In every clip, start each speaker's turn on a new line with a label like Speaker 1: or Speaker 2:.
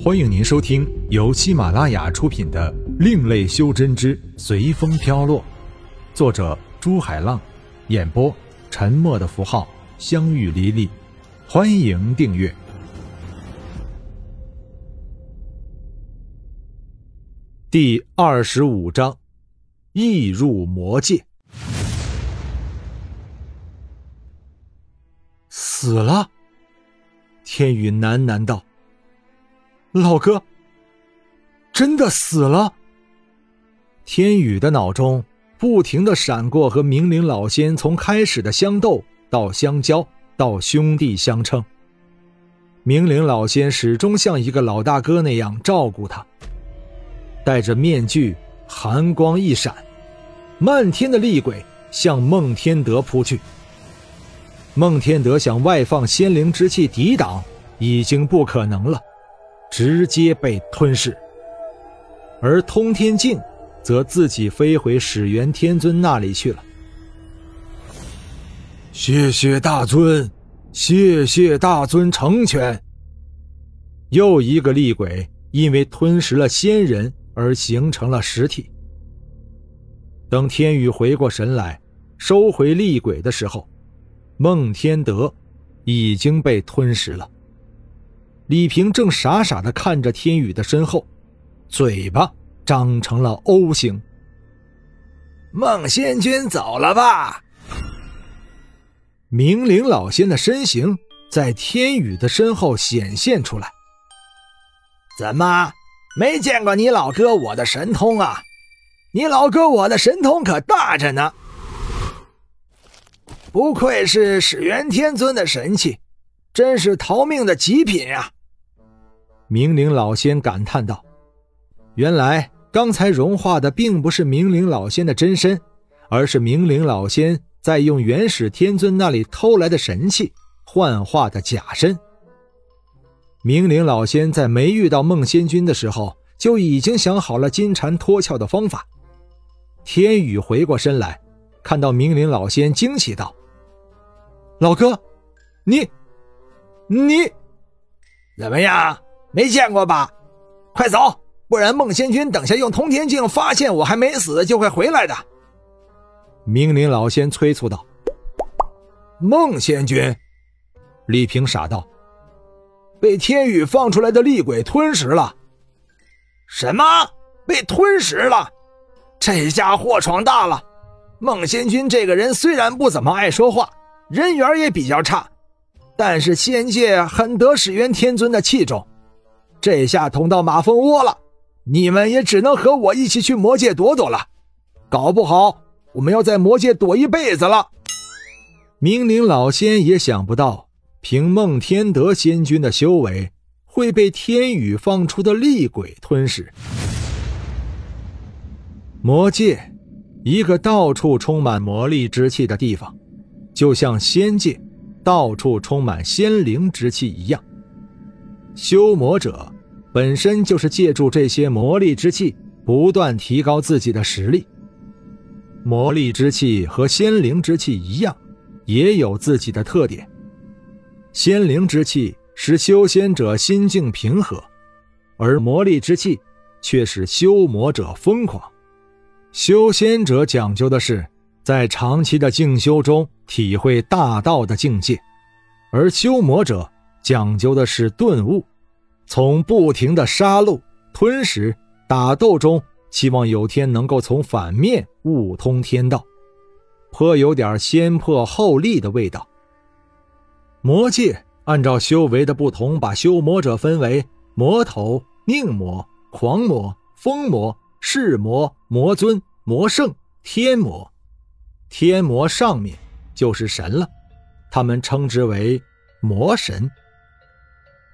Speaker 1: 欢迎您收听由喜马拉雅出品的《另类修真之随风飘落》，作者朱海浪，演播沉默的符号、相遇离离。欢迎订阅第二十五章：易入魔界。死了，天宇喃喃道。老哥，真的死了。天宇的脑中不停的闪过和明灵老仙从开始的相斗到相交到兄弟相称。明灵老仙始终像一个老大哥那样照顾他。戴着面具，寒光一闪，漫天的厉鬼向孟天德扑去。孟天德想外放仙灵之气抵挡，已经不可能了。直接被吞噬，而通天镜则自己飞回始元天尊那里去了。谢谢大尊，谢谢大尊成全。又一个厉鬼因为吞食了仙人而形成了实体。等天宇回过神来，收回厉鬼的时候，孟天德已经被吞食了。李平正傻傻的看着天宇的身后，嘴巴张成了 O 型。
Speaker 2: 孟仙君走了吧？
Speaker 1: 明灵老仙的身形在天宇的身后显现出来。
Speaker 2: 怎么没见过你老哥我的神通啊？你老哥我的神通可大着呢，不愧是始元天尊的神器，真是逃命的极品啊！
Speaker 1: 明灵老仙感叹道：“原来刚才融化的并不是明灵老仙的真身，而是明灵老仙在用元始天尊那里偷来的神器幻化的假身。明灵老仙在没遇到孟仙君的时候，就已经想好了金蝉脱壳的方法。”天宇回过身来，看到明灵老仙，惊喜道：“老哥，你，你，
Speaker 2: 怎么样？”没见过吧？快走，不然孟仙君等下用通天镜发现我还没死，就会回来的。
Speaker 1: 明灵老仙催促道：“
Speaker 2: 孟仙君。”
Speaker 1: 李平傻道：“
Speaker 2: 被天宇放出来的厉鬼吞食了。”什么？被吞食了？这下祸闯大了。孟仙君这个人虽然不怎么爱说话，人缘也比较差，但是仙界很得始元天尊的器重。这下捅到马蜂窝了，你们也只能和我一起去魔界躲躲了。搞不好我们要在魔界躲一辈子了。
Speaker 1: 明灵老仙也想不到，凭孟天德仙君的修为，会被天宇放出的厉鬼吞噬。魔界，一个到处充满魔力之气的地方，就像仙界，到处充满仙灵之气一样。修魔者本身就是借助这些魔力之气，不断提高自己的实力。魔力之气和仙灵之气一样，也有自己的特点。仙灵之气使修仙者心境平和，而魔力之气却使修魔者疯狂。修仙者讲究的是在长期的静修中体会大道的境界，而修魔者。讲究的是顿悟，从不停的杀戮、吞食、打斗中，希望有天能够从反面悟通天道，颇有点先破后立的味道。魔界按照修为的不同，把修魔者分为魔头、宁魔、狂魔、疯魔、噬魔、魔尊、魔圣、天魔。天魔上面就是神了，他们称之为魔神。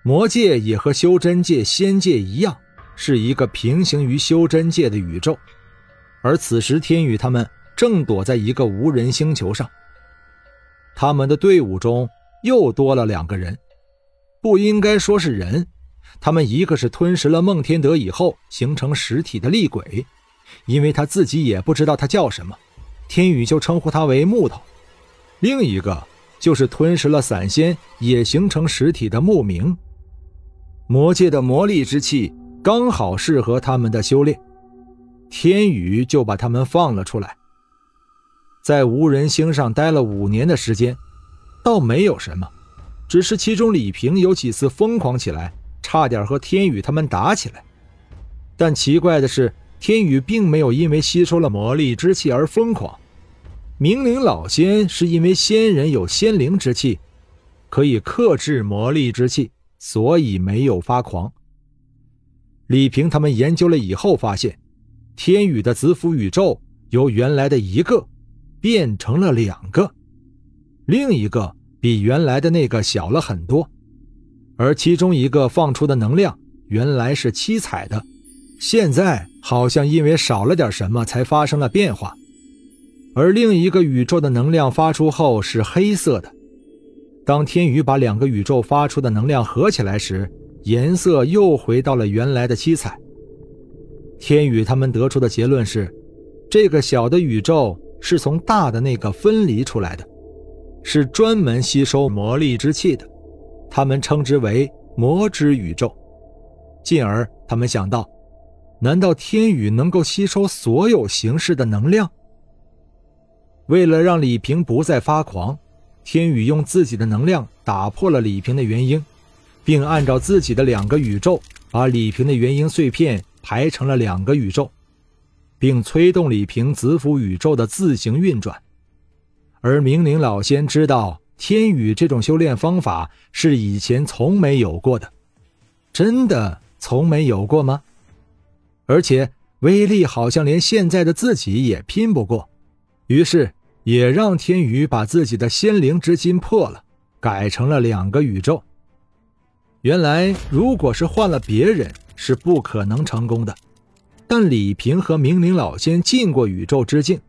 Speaker 1: 魔界也和修真界、仙界一样，是一个平行于修真界的宇宙。而此时，天宇他们正躲在一个无人星球上。他们的队伍中又多了两个人，不应该说是人，他们一个是吞食了孟天德以后形成实体的厉鬼，因为他自己也不知道他叫什么，天宇就称呼他为木头；另一个就是吞食了散仙也形成实体的木明。魔界的魔力之气刚好适合他们的修炼，天宇就把他们放了出来。在无人星上待了五年的时间，倒没有什么，只是其中李平有几次疯狂起来，差点和天宇他们打起来。但奇怪的是，天宇并没有因为吸收了魔力之气而疯狂。明灵老仙是因为仙人有仙灵之气，可以克制魔力之气。所以没有发狂。李平他们研究了以后发现，天宇的子府宇宙由原来的一个变成了两个，另一个比原来的那个小了很多，而其中一个放出的能量原来是七彩的，现在好像因为少了点什么才发生了变化，而另一个宇宙的能量发出后是黑色的。当天宇把两个宇宙发出的能量合起来时，颜色又回到了原来的七彩。天宇他们得出的结论是，这个小的宇宙是从大的那个分离出来的，是专门吸收魔力之气的，他们称之为魔之宇宙。进而他们想到，难道天宇能够吸收所有形式的能量？为了让李平不再发狂。天宇用自己的能量打破了李平的元婴，并按照自己的两个宇宙把李平的元婴碎片排成了两个宇宙，并催动李平子府宇宙的自行运转。而明灵老仙知道天宇这种修炼方法是以前从没有过的，真的从没有过吗？而且威力好像连现在的自己也拼不过，于是。也让天宇把自己的仙灵之心破了，改成了两个宇宙。原来，如果是换了别人，是不可能成功的。但李平和明灵老仙进过宇宙之境，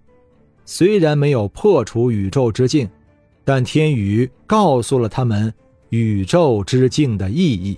Speaker 1: 虽然没有破除宇宙之境，但天宇告诉了他们宇宙之境的意义。